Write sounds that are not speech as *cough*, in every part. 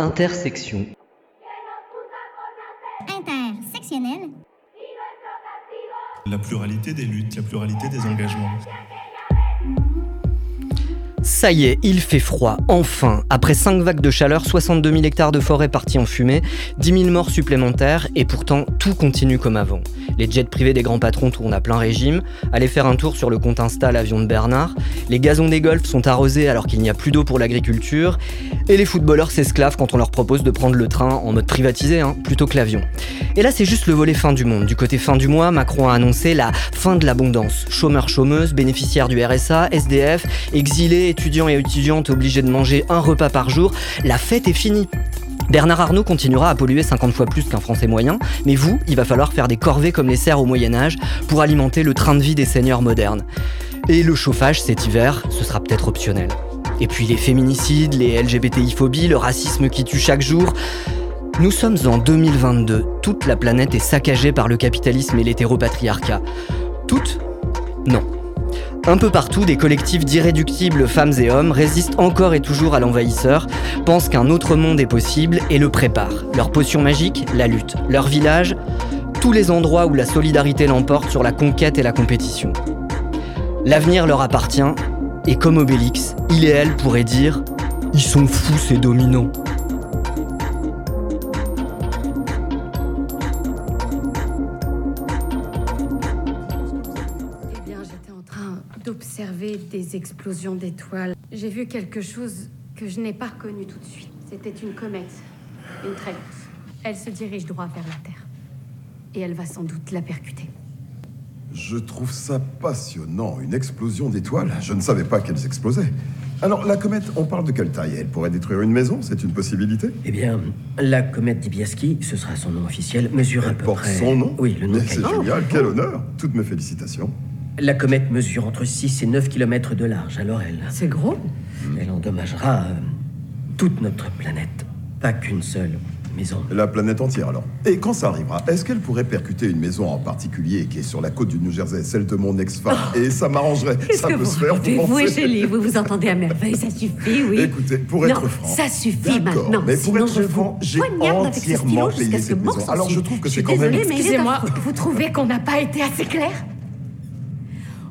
Intersection. Intersectionnel. La pluralité des luttes, la pluralité des engagements. Ça y est, il fait froid, enfin. Après 5 vagues de chaleur, 62 000 hectares de forêt partis en fumée, 10 000 morts supplémentaires, et pourtant tout continue comme avant. Les jets privés des grands patrons tournent à plein régime, allez faire un tour sur le compte Insta l'avion de Bernard, les gazons des golfs sont arrosés alors qu'il n'y a plus d'eau pour l'agriculture, et les footballeurs s'esclavent quand on leur propose de prendre le train en mode privatisé, hein, plutôt que l'avion. Et là c'est juste le volet fin du monde. Du côté fin du mois, Macron a annoncé la fin de l'abondance. Chômeurs, chômeuses, bénéficiaires du RSA, SDF, exilés, étudiants et étudiantes obligés de manger un repas par jour, la fête est finie. Bernard Arnault continuera à polluer 50 fois plus qu'un Français moyen, mais vous, il va falloir faire des corvées comme les serfs au Moyen Âge pour alimenter le train de vie des seigneurs modernes. Et le chauffage cet hiver, ce sera peut-être optionnel. Et puis les féminicides, les LGBTI-phobies, le racisme qui tue chaque jour. Nous sommes en 2022, toute la planète est saccagée par le capitalisme et l'hétéropatriarcat. Toute Non. Un peu partout, des collectifs d'irréductibles femmes et hommes résistent encore et toujours à l'envahisseur, pensent qu'un autre monde est possible et le préparent. Leur potion magique, la lutte. Leur village, tous les endroits où la solidarité l'emporte sur la conquête et la compétition. L'avenir leur appartient, et comme Obélix, il et elle pourraient dire Ils sont fous ces dominants. Eh bien, j'étais en train d'observer des explosions d'étoiles. J'ai vu quelque chose que je n'ai pas reconnu tout de suite. C'était une comète, une très grosse. Elle se dirige droit vers la Terre. Et elle va sans doute la percuter. Je trouve ça passionnant. Une explosion d'étoiles. Je ne savais pas qu'elles explosaient. Alors, la comète, on parle de quelle taille? Elle pourrait détruire une maison C'est une possibilité? Eh bien, la comète d'Ibiaski, ce sera son nom officiel, mesure à peu porte près... son nom? Oui, le nom C'est génial, quel honneur Toutes mes félicitations. La comète mesure entre 6 et 9 km de large, alors elle... C'est gros Elle endommagera euh, toute notre planète. Pas qu'une seule maison. La planète entière, alors. Et quand ça arrivera, est-ce qu'elle pourrait percuter une maison en particulier qui est sur la côte du New Jersey, celle de mon ex-femme Et ça m'arrangerait. *laughs* Ça peut se faire, vous Vous pensez Chélie, vous vous entendez à merveille, ça suffit, oui. Écoutez, pour être non, franc. ça suffit maintenant. Mais pour sinon être je franc, j'ai entièrement payé que cette maison. Alors je trouve que c'est quand même. Excusez-moi, vous trouvez qu'on n'a pas été assez clair?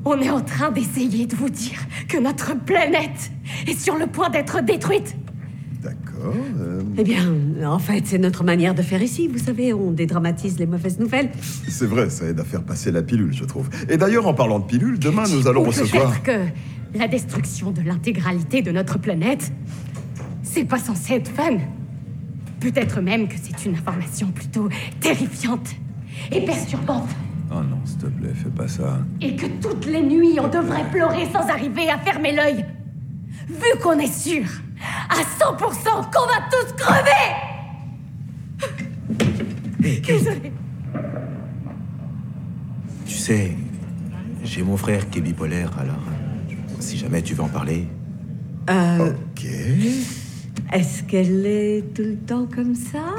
On est en train d'essayer de vous dire que notre planète est sur le point d'être détruite. D'accord. euh, Eh bien, en fait, c'est notre manière de faire ici. Vous savez, on dédramatise les mauvaises nouvelles. C'est vrai, ça aide à faire passer la pilule, je trouve. Et d'ailleurs, en parlant de pilule, demain nous allons recevoir. que la destruction de l'intégralité de notre planète, c'est pas censé être fun. Peut-être même que c'est une information plutôt terrifiante et perturbante. Oh non, s'il te plaît, fais pas ça. Et que toutes les nuits, on devrait pleurer sans arriver à fermer l'œil. Vu qu'on est sûr, à 100% qu'on va tous crever Désolée. Tu sais, j'ai mon frère qui est bipolaire, alors euh, si jamais tu veux en parler. Euh, Ok. est-ce qu'elle est tout le temps comme ça?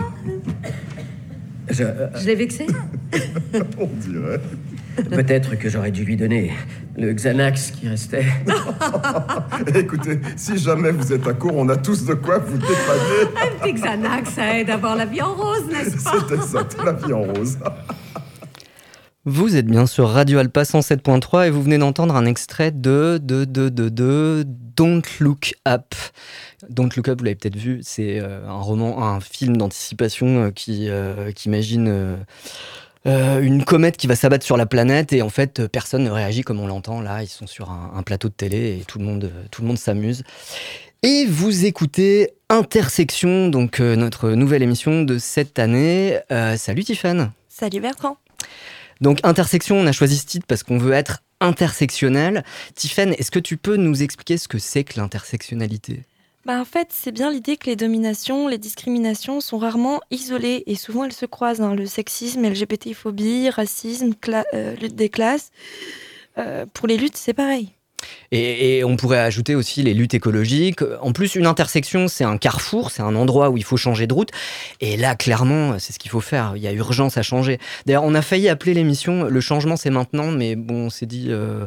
Je- euh, Je l'ai vexée *laughs* On dirait. Peut-être que j'aurais dû lui donner le Xanax qui restait. *laughs* Écoutez, si jamais vous êtes à court, on a tous de quoi vous dépanner. *laughs* Un petit Xanax, ça aide à voir la vie en rose, n'est-ce pas? C'était ça, la vie en rose. *laughs* Vous êtes bien sur Radio Alpa 107.3 et vous venez d'entendre un extrait de, de, de, de, de Don't Look Up. Don't Look Up, vous l'avez peut-être vu, c'est euh, un roman, un film d'anticipation euh, qui, euh, qui imagine euh, euh, une comète qui va s'abattre sur la planète et en fait euh, personne ne réagit comme on l'entend là. Ils sont sur un, un plateau de télé et tout le monde, euh, tout le monde s'amuse. Et vous écoutez Intersection, donc euh, notre nouvelle émission de cette année. Euh, salut Tiffany. Salut Bertrand. Donc intersection, on a choisi ce titre parce qu'on veut être intersectionnel. Tiffen, est-ce que tu peux nous expliquer ce que c'est que l'intersectionnalité? Bah en fait, c'est bien l'idée que les dominations, les discriminations sont rarement isolées et souvent elles se croisent. hein. Le sexisme, LGBTI-phobie, racisme, cla- euh, lutte des classes. Euh, pour les luttes, c'est pareil. Et, on pourrait ajouter aussi les luttes écologiques. En plus, une intersection, c'est un carrefour, c'est un endroit où il faut changer de route. Et là, clairement, c'est ce qu'il faut faire. Il y a urgence à changer. D'ailleurs, on a failli appeler l'émission Le changement, c'est maintenant, mais bon, on s'est dit, euh,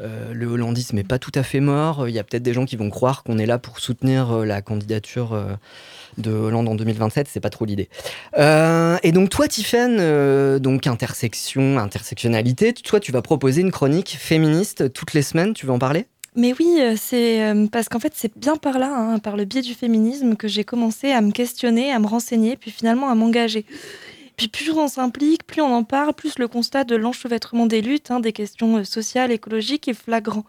euh, le hollandisme n'est pas tout à fait mort. Il y a peut-être des gens qui vont croire qu'on est là pour soutenir euh, la candidature de Hollande en 2027, c'est pas trop l'idée. Euh, et donc toi, Tiffen, euh, donc intersection, intersectionnalité, toi tu vas proposer une chronique féministe toutes les semaines, tu veux en parler? Mais oui, euh, c'est parce qu'en fait, c'est bien par là, hein, par le biais du féminisme, que j'ai commencé à me questionner, à me renseigner, puis finalement à m'engager. Puis plus on s'implique, plus on en parle, plus le constat de l'enchevêtrement des luttes, hein, des questions sociales, écologiques est flagrant.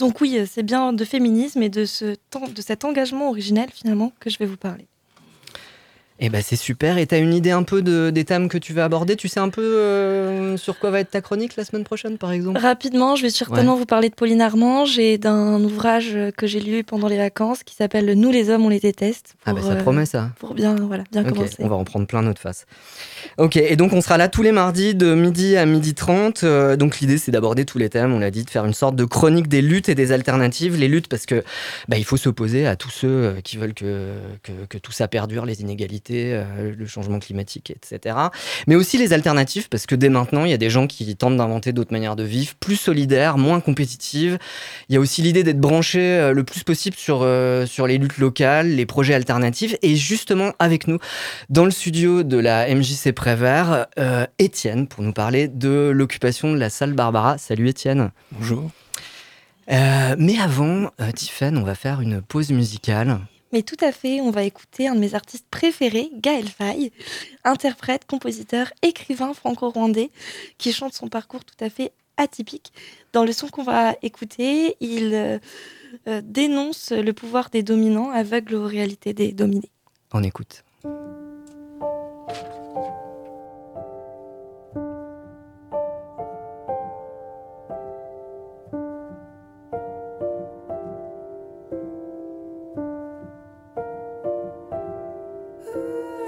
Donc oui, c'est bien de féminisme et de, ce, de cet engagement originel finalement que je vais vous parler. Eh ben c'est super. Et tu as une idée un peu de, des thèmes que tu vas aborder? Tu sais un peu euh, sur quoi va être ta chronique la semaine prochaine, par exemple? Rapidement, je vais certainement vous parler de Pauline Armange et d'un ouvrage que j'ai lu pendant les vacances qui s'appelle Nous les hommes, on les déteste. ah ben ça promet ça. Pour bien, voilà, bien commencer. On va en prendre plein notre face. Ok, et donc on sera là tous les mardis de midi à midi 30. Euh, donc l'idée c'est d'aborder tous les thèmes, on l'a dit, de faire une sorte de chronique des luttes et des alternatives. Les luttes parce que bah, il faut s'opposer à tous ceux euh, qui veulent que, que, que tout ça perdure, les inégalités euh, le changement climatique, etc. Mais aussi les alternatives, parce que dès maintenant, il y a des gens qui tentent d'inventer d'autres manières de vivre, plus solidaires, moins compétitives. Il y a aussi l'idée d'être branché euh, le plus possible sur, euh, sur les luttes locales, les projets alternatifs. Et justement, avec nous, dans le studio de la MJC Prévert, Étienne, pour nous parler de l'occupation de la salle Barbara. Salut Étienne. Bonjour. mais avant, Tiffen, on va faire une pause musicale. Mais tout à fait, on va écouter un de mes artistes préférés, Gaël Faye, interprète, compositeur, écrivain franco-rwandais, qui chante son parcours tout à fait atypique. Dans le son qu'on va écouter, il euh, euh, dénonce le pouvoir des dominants, aveugle aux réalités des dominés. On écoute.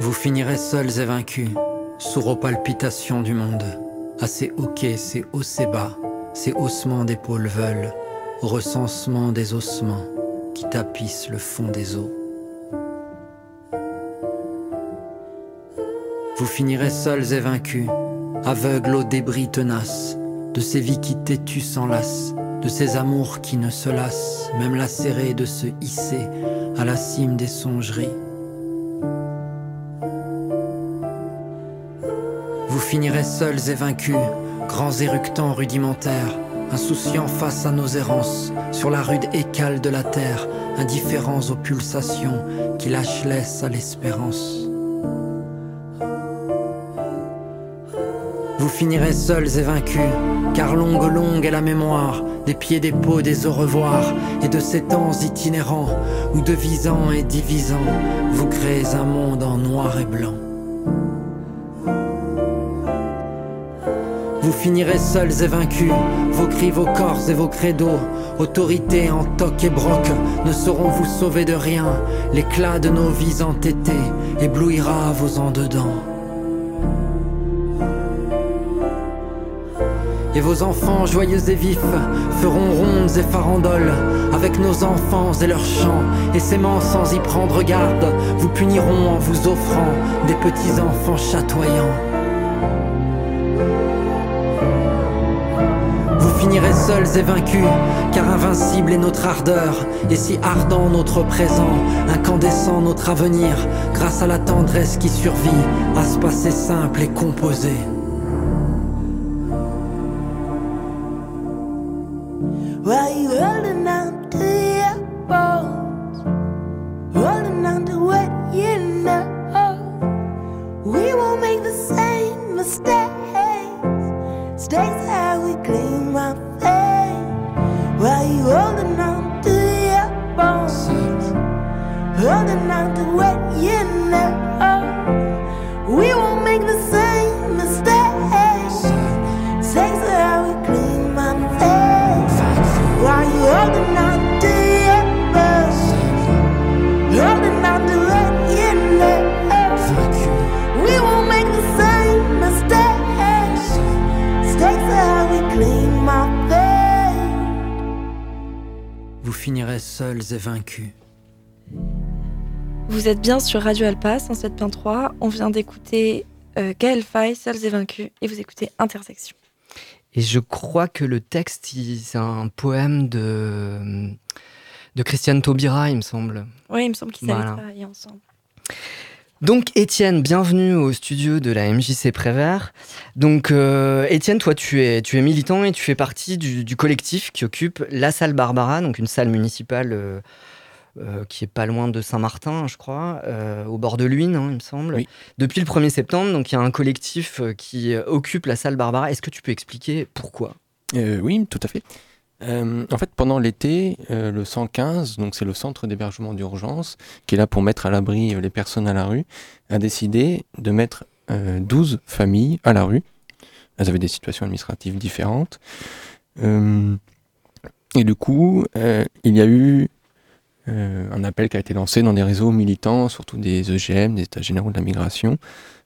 Vous finirez seuls et vaincus, sourds aux palpitations du monde, à ces hoquets, ces hauts, ces bas, ces haussements d'épaules veulent, au recensement des ossements qui tapissent le fond des eaux. Vous finirez seuls et vaincus, aveugles aux débris tenaces, de ces vies qui têtues s'enlacent, de ces amours qui ne se lassent, même lacérés de se hisser à la cime des songeries. Vous finirez seuls et vaincus, grands éructants rudimentaires, insouciants face à nos errances, sur la rude écale de la terre, indifférents aux pulsations qui lâchent laisse à l'espérance. Vous finirez seuls et vaincus, car longue longue est la mémoire des pieds des peaux des au revoir et de ces temps itinérants où devisant et divisant, vous créez un monde en noir et blanc. Vous finirez seuls et vaincus, vos cris, vos corps et vos credos, autorité en toc et broc, ne sauront vous sauver de rien. L'éclat de nos vies entêtées éblouira vos en dedans. Et vos enfants joyeux et vifs feront rondes et farandoles avec nos enfants et leurs chants. Et s'aimant sans y prendre garde, vous puniront en vous offrant des petits enfants chatoyants. Finirez seuls et vaincus, car invincible est notre ardeur, et si ardent notre présent, incandescent notre avenir, grâce à la tendresse qui survit à ce passé simple et composé. Et vaincus. Vous êtes bien sur Radio Alpa 107.3. On vient d'écouter euh, Gaël Faye, Seuls et Vaincus, et vous écoutez Intersection. Et je crois que le texte, c'est un poème de, De Christiane Taubira, il me semble. Oui, il me semble qu'ils avaient travaillé ensemble. Donc Étienne, bienvenue au studio de la MJC Prévert. Donc euh, Étienne, toi tu es, tu es militant et tu fais partie du, du collectif qui occupe la salle Barbara, donc une salle municipale euh, euh, qui est pas loin de Saint-Martin, je crois, au bord de l'Huine, hein, il me semble. Oui. Depuis le 1er septembre, donc il y a un collectif qui occupe la salle Barbara. Est-ce que tu peux expliquer pourquoi? Oui, tout à fait. Euh, en fait, pendant l'été, euh, le 115, donc c'est le centre d'hébergement d'urgence, qui est là pour mettre à l'abri euh, les personnes à la rue, a décidé de mettre euh, 12 familles à la rue. Elles avaient des situations administratives différentes. Et du coup, il y a eu un appel qui a été lancé dans des réseaux militants, surtout des EGM, des États généraux de la migration,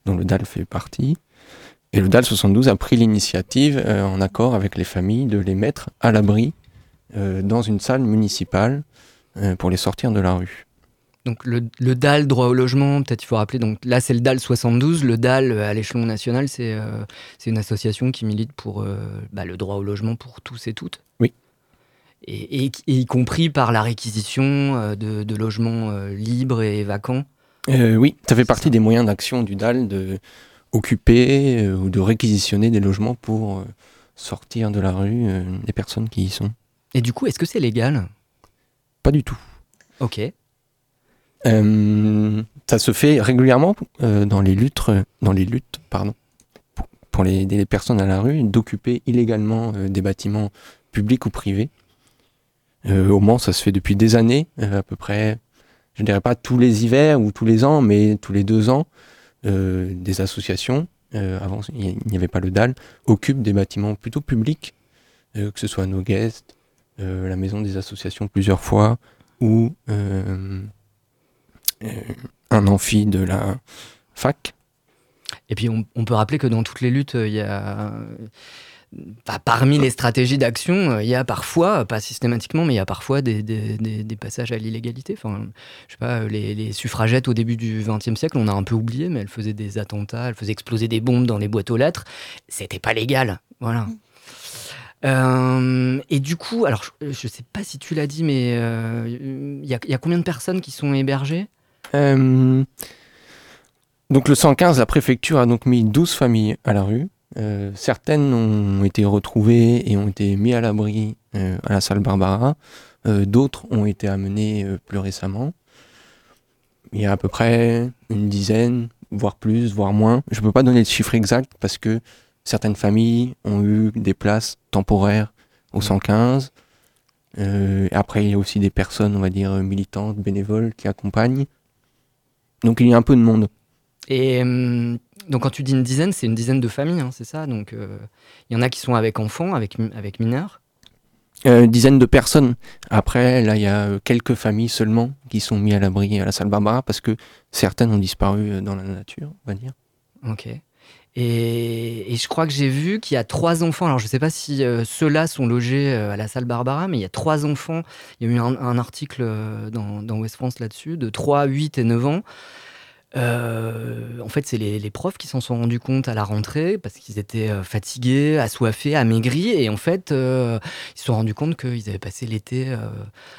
dont le DAL fait partie. Et le DAL 72 a pris l'initiative, euh, en accord avec les familles, de les mettre à l'abri euh, dans une salle municipale euh, pour les sortir de la rue. Donc le, le DAL droit au logement, peut-être il faut rappeler, donc là c'est le DAL 72, le DAL à l'échelon national c'est une association qui milite pour bah, le droit au logement pour tous et toutes. Oui. Et, et- et y compris par la réquisition de, de logements libres et vacants. Oui, ça fait partie des moyens d'action du DAL de occuper euh, ou de réquisitionner des logements pour euh, sortir de la rue euh, les personnes qui y sont. Et du coup, est-ce que c'est légal? Pas du tout. Ok. Euh, ça se fait régulièrement euh, dans les luttes, dans les luttes pardon, pour, les, les personnes à la rue d'occuper illégalement euh, des bâtiments publics ou privés. Au Mans, ça se fait depuis des années, à peu près, je ne dirais pas tous les hivers ou tous les ans, mais tous les deux ans, euh, des associations, euh, avant il n'y avait pas le DAL, occupent des bâtiments plutôt publics, euh, que ce soit nos guests, la maison des associations plusieurs fois, ou un amphi de la fac. Et puis on, peut rappeler que dans toutes les luttes, il y a... Enfin, parmi les stratégies d'action, euh, il y a parfois, pas systématiquement, mais il y a parfois des, des- des- des passages à l'illégalité. Enfin, je sais pas, euh, les, les suffragettes au début du XXe siècle, on a un peu oublié, mais elles faisaient des attentats, elles faisaient exploser des bombes dans les boîtes aux lettres. C'était pas légal. Voilà. Euh, et du coup, alors je, je sais pas si tu l'as dit, mais euh, il y, a, il y a combien de personnes qui sont hébergées? Euh, donc le 115, la préfecture a donc mis 12 familles à la rue. Euh, certaines ont été retrouvées et ont été mises à l'abri euh, à la salle Barbara. Euh, D'autres ont été amenées plus récemment. Il y a à peu près une dizaine, voire plus, voire moins. Je ne peux pas donner le chiffre exact parce que certaines familles ont eu des places temporaires au 115. Euh, après, il y a aussi des personnes, on va dire, militantes, bénévoles qui accompagnent. Donc il y a un peu de monde. Et hum, donc quand tu dis une dizaine, c'est une dizaine de familles, hein, c'est ça? Donc euh, il y en a qui sont avec enfants, avec, mi- avec mineurs? Euh, une dizaine de personnes. Après, là, il y a euh, quelques familles seulement qui sont mises à l'abri à la salle Barbara parce que certaines ont disparu dans la nature, on va dire. Ok. Et, et je crois que j'ai vu qu'il y a trois enfants. Alors je ne sais pas si euh, ceux-là sont logés euh, à la salle Barbara, mais il y a trois enfants. Il y a eu un, un article dans, dans West France là-dessus, de 3, 8 et 9 ans. Euh, en fait, c'est les, les profs qui s'en sont rendus compte à la rentrée parce qu'ils étaient euh, fatigués, assoiffés, amaigris. Et en fait, euh, ils se sont rendus compte qu'ils avaient passé l'été euh,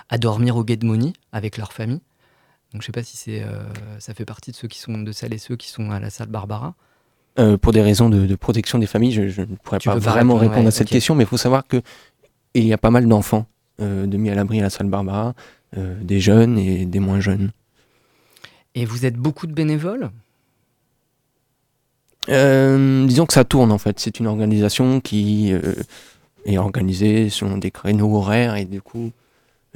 à dormir au Get Money avec leur famille. Donc je sais pas si c'est, ça fait partie de ceux qui sont de celles et ceux qui sont à la salle Barbara. Pour des raisons de, de protection des familles, je, ne pourrais Tu pas vraiment répondre, répondre ouais, à cette question, mais il faut savoir que il y a pas mal d'enfants de mis à l'abri à la salle Barbara, des jeunes et des moins jeunes. Et vous êtes beaucoup de bénévoles? Euh, disons que ça tourne en fait. C'est une organisation qui euh, est organisée selon des créneaux horaires et du coup,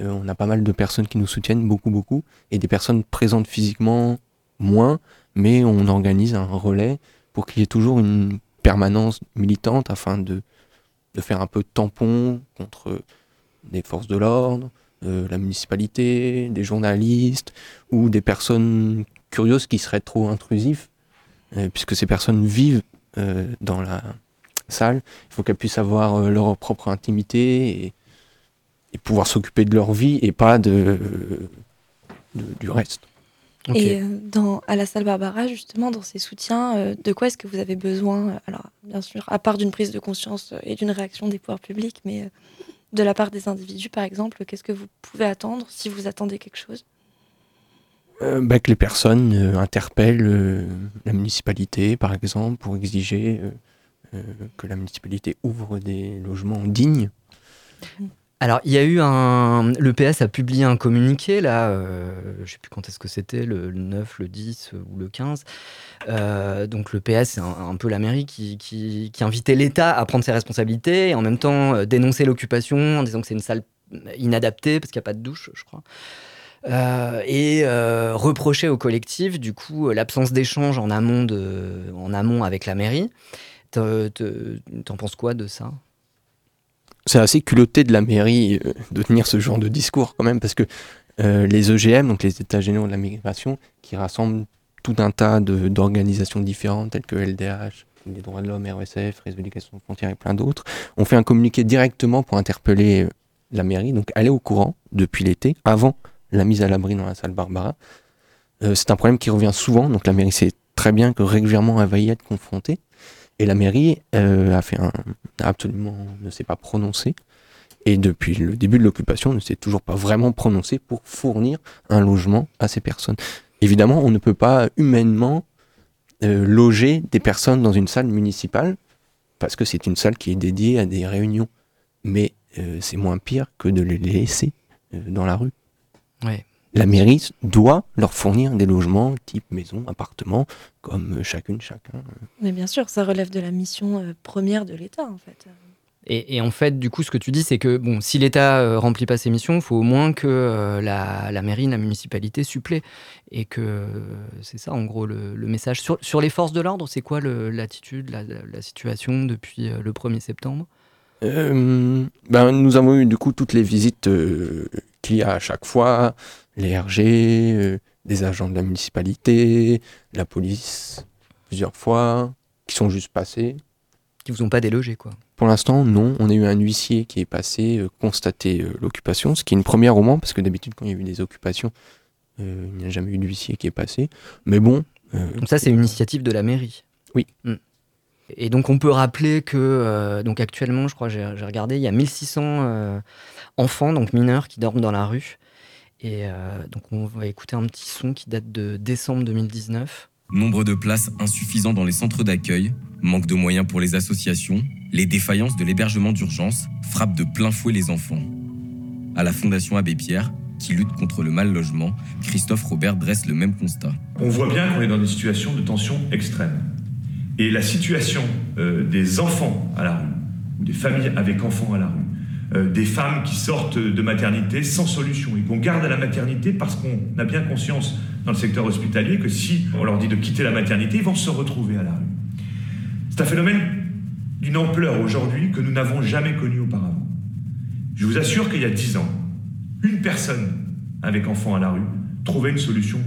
euh, on a pas mal de personnes qui nous soutiennent, beaucoup, beaucoup, et des personnes présentes physiquement moins, mais on organise un relais pour qu'il y ait toujours une permanence militante afin de, de faire un peu de tampon contre des forces de l'ordre, euh, la municipalité, des journalistes ou des personnes curieuses qui seraient trop intrusifs euh, puisque ces personnes vivent euh, dans la salle, il faut qu'elles puissent avoir euh, leur propre intimité et, et pouvoir s'occuper de leur vie et pas de, de- du reste. Et dans, à la salle Barbara, justement, dans ces soutiens, euh, de quoi est-ce que vous avez besoin? Alors, bien sûr, à part d'une prise de conscience et d'une réaction des pouvoirs publics, mais euh, de la part des individus, par exemple, qu'est-ce que vous pouvez attendre si vous attendez quelque chose? Euh, bah, que les personnes euh, interpellent euh, la municipalité, par exemple, pour exiger que la municipalité ouvre des logements dignes. Alors, il y a eu un. Le PS a publié un communiqué, là, je ne sais plus quand est-ce que c'était, le, 9, le 10 ou le 15. donc, le PS, c'est un, peu la mairie qui, invitait l'État à prendre ses responsabilités et en même temps dénoncer l'occupation en disant que c'est une salle inadaptée parce qu'il n'y a pas de douche, je crois. Euh, et euh, reprocher au collectif, du coup, l'absence d'échange en, amont en amont avec la mairie. T'en penses quoi de ça? C'est assez culotté de la mairie euh, de tenir ce genre de discours quand même, parce que les EGM, donc les États généraux de la migration, qui rassemblent tout un tas d'organisations différentes, telles que LDH, les droits de l'homme, RSF, Réseau d'éducation frontières et plein d'autres, ont fait un communiqué directement pour interpeller la mairie, donc aller au courant depuis l'été, avant la mise à l'abri dans la salle Barbara. Euh, c'est un problème qui revient souvent, donc la mairie sait très bien que régulièrement elle va y être confrontée. Et la mairie euh, a fait absolument ne s'est pas prononcée. Et depuis le début de l'occupation, ne s'est toujours pas vraiment prononcée pour fournir un logement à ces personnes. Évidemment, on ne peut pas humainement euh, loger des personnes dans une salle municipale parce que c'est une salle qui est dédiée à des réunions. Mais c'est moins pire que de les laisser dans la rue. La mairie doit leur fournir des logements type maison, appartement, comme chacune, chacun. Mais bien sûr, ça relève de la mission euh, première de l'État, en fait. Et, en fait, du coup, ce que tu dis, c'est que bon, si l'État ne euh, remplit pas ses missions, il faut au moins que euh, la, mairie, la municipalité supplée. Et que c'est ça, en gros, le, message. Sur, les forces de l'ordre, c'est quoi l'attitude, la, situation depuis le 1er septembre? Ben, Nous avons eu, du coup, toutes les visites qu'il y a à chaque fois, les RG, euh, des agents de la municipalité, la police, plusieurs fois, qui sont juste passés. Qui vous ont pas délogé, quoi Pour l'instant, non. On a eu un huissier qui est passé euh, constater euh, l'occupation, ce qui est une première au moins, parce que d'habitude, quand il y a eu des occupations, il n'y a jamais eu d'huissier qui est passé. Mais bon. donc ça, c'est une initiative de la mairie Oui. Hmm. Et donc on peut rappeler que donc actuellement, je crois, j'ai regardé, il y a 1600 enfants, donc mineurs, qui dorment dans la rue. Et euh, donc on va écouter un petit son qui date de décembre 2019. Nombre de places insuffisant dans les centres d'accueil, manque de moyens pour les associations, les défaillances de l'hébergement d'urgence frappent de plein fouet les enfants. À la Fondation Abbé Pierre, qui lutte contre le mal logement, Christophe Robert dresse le même constat. On voit bien qu'on est dans des situations de tension extrême. Et la situation euh, des enfants à la rue, ou des familles avec enfants à la rue, des femmes qui sortent de maternité sans solution et qu'on garde à la maternité parce qu'on a bien conscience dans le secteur hospitalier que si on leur dit de quitter la maternité, ils vont se retrouver à la rue. C'est un phénomène d'une ampleur aujourd'hui que nous n'avons jamais connu auparavant. Je vous assure qu'il y a dix ans, une personne avec enfant à la rue trouvait une solution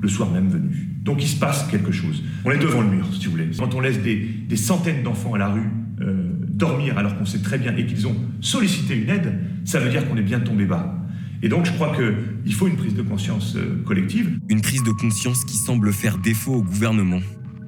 le soir même venu. Donc il se passe quelque chose. On est devant le mur, si vous voulez. Quand on laisse des, centaines d'enfants à la rue, euh, dormir alors qu'on sait très bien et qu'ils ont sollicité une aide, ça veut dire qu'on est bien tombé bas. Et donc je crois qu'il faut une prise de conscience euh, collective. Une prise de conscience qui semble faire défaut au gouvernement.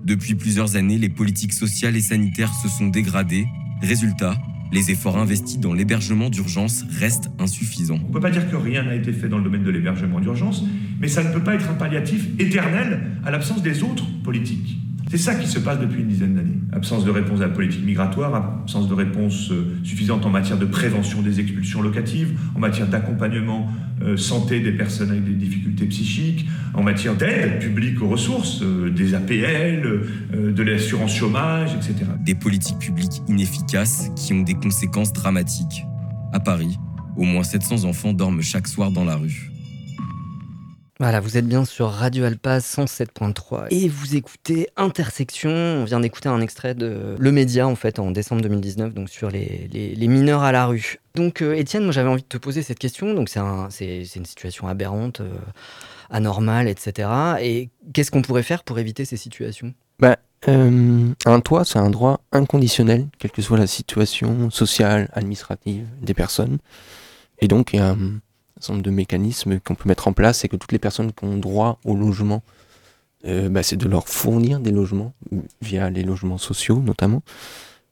Depuis plusieurs années, les politiques sociales et sanitaires se sont dégradées. Résultat, les efforts investis dans l'hébergement d'urgence restent insuffisants. On ne peut pas dire que rien n'a été fait dans le domaine de l'hébergement d'urgence, mais ça ne peut pas être un palliatif éternel à l'absence des autres politiques. C'est ça qui se passe depuis une dizaine d'années. Absence de réponse à la politique migratoire, absence de réponse euh, suffisante en matière de prévention des expulsions locatives, en matière d'accompagnement euh, santé des personnes avec des difficultés psychiques, en matière d'aide publique aux ressources, euh, des APL, de l'assurance chômage, etc. Des politiques publiques inefficaces qui ont des conséquences dramatiques. À Paris, au moins 700 enfants dorment chaque soir dans la rue. Voilà, vous êtes bien sur Radio Alpa 107.3 et vous écoutez Intersection. On vient d'écouter un extrait de Le Média en fait en décembre 2019, donc sur les, les, mineurs à la rue. Donc euh, Étienne, moi j'avais envie de te poser cette question. Donc c'est un, une situation aberrante, euh, anormale, etc. Et qu'est-ce qu'on pourrait faire pour éviter ces situations? Bah, euh, Un toit, c'est un droit inconditionnel, quelle que soit la situation sociale, administrative des personnes. Et donc, un certain nombre de mécanismes qu'on peut mettre en place, c'est que toutes les personnes qui ont droit au logement, euh, bah, c'est de leur fournir des logements, via les logements sociaux notamment.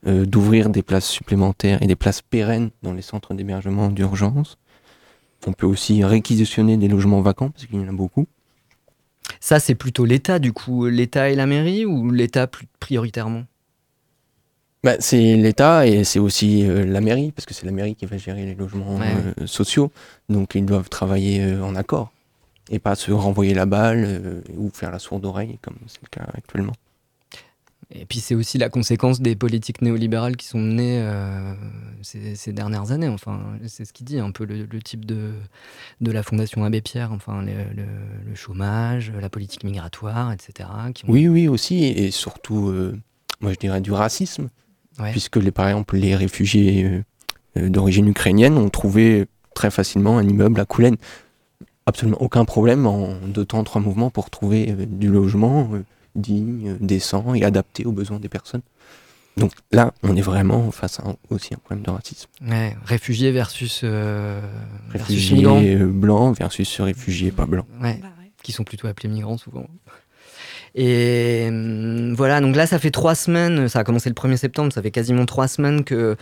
euh, d'ouvrir des places supplémentaires et des places pérennes dans les centres d'hébergement d'urgence. On peut aussi réquisitionner des logements vacants, parce qu'il y en a beaucoup. Ça, c'est plutôt l'État, du coup. L'État et la mairie ou l'État prioritairement? Bah, c'est l'État et c'est aussi euh, la mairie, parce que c'est la mairie qui va gérer les logements Ouais, euh, sociaux. Donc ils doivent travailler euh, en accord et pas se renvoyer la balle ou faire la sourde oreille, comme c'est le cas actuellement. Et puis c'est aussi la conséquence des politiques néolibérales qui sont menées euh, ces, ces dernières années. Enfin, c'est ce qu'il dit un peu le, le type de, de la Fondation Abbé Pierre. Enfin, le, le- le chômage, la politique migratoire, etc. qui ont- Oui, oui, aussi, et surtout, euh, moi je dirais du racisme, Ouais. puisque les, par exemple les réfugiés euh, euh, d'origine ukrainienne ont trouvé très facilement un immeuble à Koulen. Absolument aucun problème en deux temps, trois mouvements pour trouver euh, du logement digne, décent et adapté aux besoins des personnes. Donc là, on est vraiment face à un- aussi un problème de racisme. Ouais, réfugiés versus, euh, versus migrants. Réfugiés blancs versus réfugiés pas blancs. Ouais, qui sont plutôt appelés migrants souvent. Et hum, voilà, donc là, ça fait trois semaines, ça a commencé le 1er septembre, ça fait quasiment trois semaines que,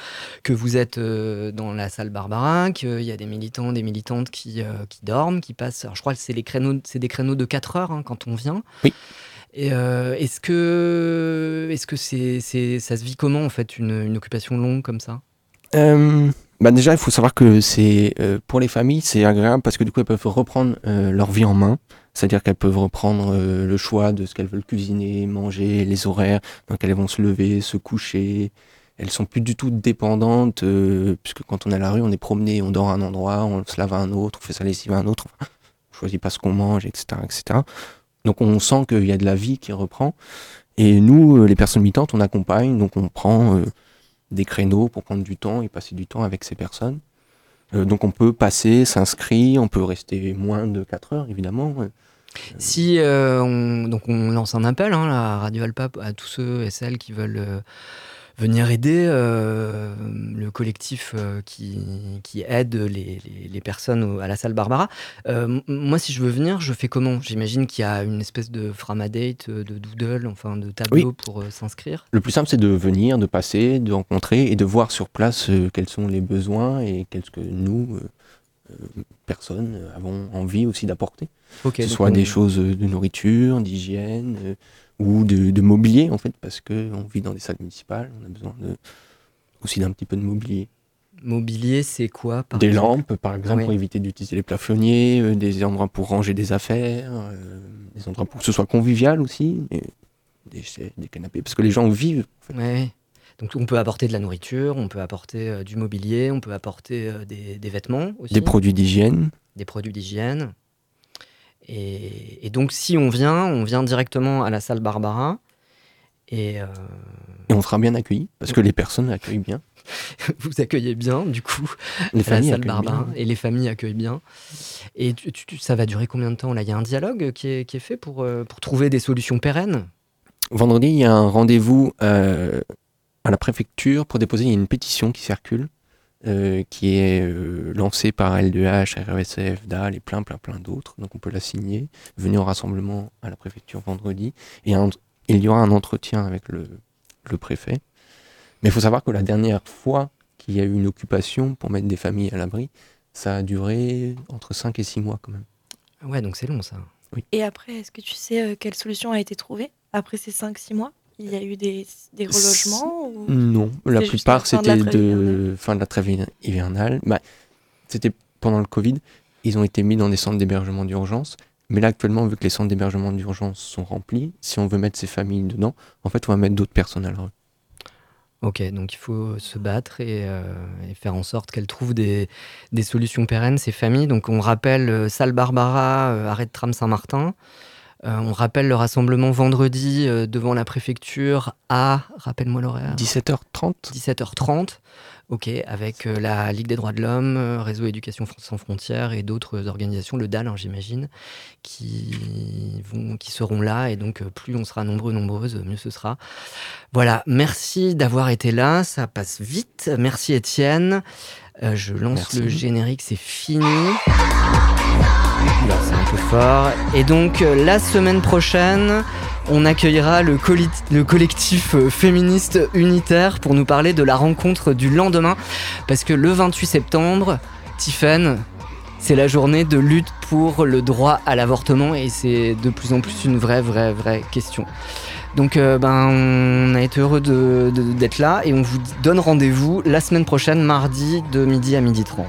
que vous êtes euh, dans la salle Barbara, qu'il y a des militants, des militantes qui, euh, qui dorment, qui passent. Alors, je crois que c'est les créneaux, c'est des créneaux de 4 heures hein, quand on vient. Oui. Et euh, est-ce que, est-ce que c'est, c'est, ça se vit comment en fait une, une occupation longue comme ça? Euh, bah déjà, il faut savoir que c'est euh, pour les familles, c'est agréable parce que du coup, elles peuvent reprendre euh, leur vie en main. C'est-à-dire qu'elles peuvent reprendre euh, le choix de ce qu'elles veulent cuisiner, manger, les horaires dans lesquels elles vont se lever, se coucher. Elles sont plus du tout dépendantes, euh, puisque quand on est à la rue, on est promené, on dort à un endroit, on se lave à un autre, on fait sa lessive à un autre. On choisit pas ce qu'on mange, etc., etc. Donc on sent qu'il y a de la vie qui reprend. Et nous, euh, les personnes militantes, on accompagne, donc on prend des créneaux pour prendre du temps et passer du temps avec ces personnes. Donc on peut passer, s'inscrire, on peut rester moins de 4 heures, évidemment. Si euh, on, donc on lance un appel hein, à Radio Alpa à tous ceux et celles qui veulent euh, venir aider euh, le collectif qui, qui aide les, les- les personnes au- à la salle Barbara. Moi, si je veux venir, je fais comment? J'imagine qu'il y a une espèce de framadate, de doodle, enfin de tableau pour s'inscrire? Le plus simple, c'est de venir, de passer, de rencontrer et de voir sur place quels sont les besoins et qu'est-ce que nous, personnes, euh, avons envie aussi d'apporter. Que ce soit on- des choses de nourriture, d'hygiène euh, ou de, de mobilier, en fait, parce qu'on vit dans des salles municipales, on a besoin de, aussi d'un petit peu de mobilier. Mobilier, c'est quoi par des lampes, par exemple, Oui. pour éviter d'utiliser les plafonniers, euh, des endroits pour ranger des affaires, euh, des endroits pour que ce soit convivial aussi, et des, canapés, parce que les gens vivent. Ouais. Donc on peut apporter de la nourriture, on peut apporter euh, du mobilier, on peut apporter euh, des, des vêtements aussi. Des produits d'hygiène. Des produits d'hygiène. Et, et donc si on vient, on vient directement à la salle Barbara. Et euh, Et on sera bien accueillis, parce que les personnes accueillent bien. *laughs* vous accueillez bien, du coup, Les à la salle Barbara. bien. Et les familles accueillent bien. Et tu- tu- tu- ça va durer combien de temps là? Il y a un dialogue qui est, qui est fait pour, pour trouver des solutions pérennes? Vendredi, il y a un rendez-vous euh, à la préfecture pour déposer il y a une pétition qui circule, euh, qui est euh, lancée par L2H, RSF, DAL et plein, plein, plein d'autres. Donc on peut la signer, venir au rassemblement à la préfecture vendredi. Et un- il y aura un entretien avec le, le préfet. Mais il faut savoir que la dernière fois qu'il y a eu une occupation pour mettre des familles à l'abri, ça a duré entre 5 et 6 mois quand même. Ouais, donc c'est long ça. Et après, est-ce que tu sais euh, quelle solution a été trouvée après ces 5-6 mois? Il y a eu des, des relogements ou... Non, la plupart c'était de fin de la trêve hiver- hivernale. Bah, c'était pendant le Covid. Ils ont été mis dans des centres d'hébergement d'urgence. Mais là, actuellement, vu que les centres d'hébergement d'urgence sont remplis, si on veut mettre ces familles dedans, en fait, on va mettre d'autres personnes à la rue. Ok, donc il faut se battre et, euh, et faire en sorte qu'elles trouvent des, des solutions pérennes, ces familles. Donc on rappelle euh, Salle Barbara, euh, arrêt de tram Saint-Martin. Euh, on rappelle le rassemblement vendredi euh, devant la préfecture à, rappelle-moi l'horaire 17h30 17h30, ok, avec euh, la Ligue des droits de l'homme, Réseau Éducation sans frontières et d'autres organisations, le DAL, hein, j'imagine, qui, vont, qui seront là. Et donc, plus on sera nombreux, nombreuses, mieux ce sera. Voilà, merci d'avoir été là, ça passe vite. Merci Étienne. Je lance Merci. le générique, c'est fini. C'est un peu fort. Et donc, euh, la semaine prochaine, on accueillera le, le collectif euh, féministe unitaire pour nous parler de la rencontre du lendemain. Parce que le 28 septembre, Tiffen, c'est la journée de lutte pour le droit à l'avortement et c'est de plus en plus une vraie, vraie, vraie question. Donc euh, ben, on a été heureux d'être là et on vous donne rendez-vous la semaine prochaine, mardi, de midi à midi 30.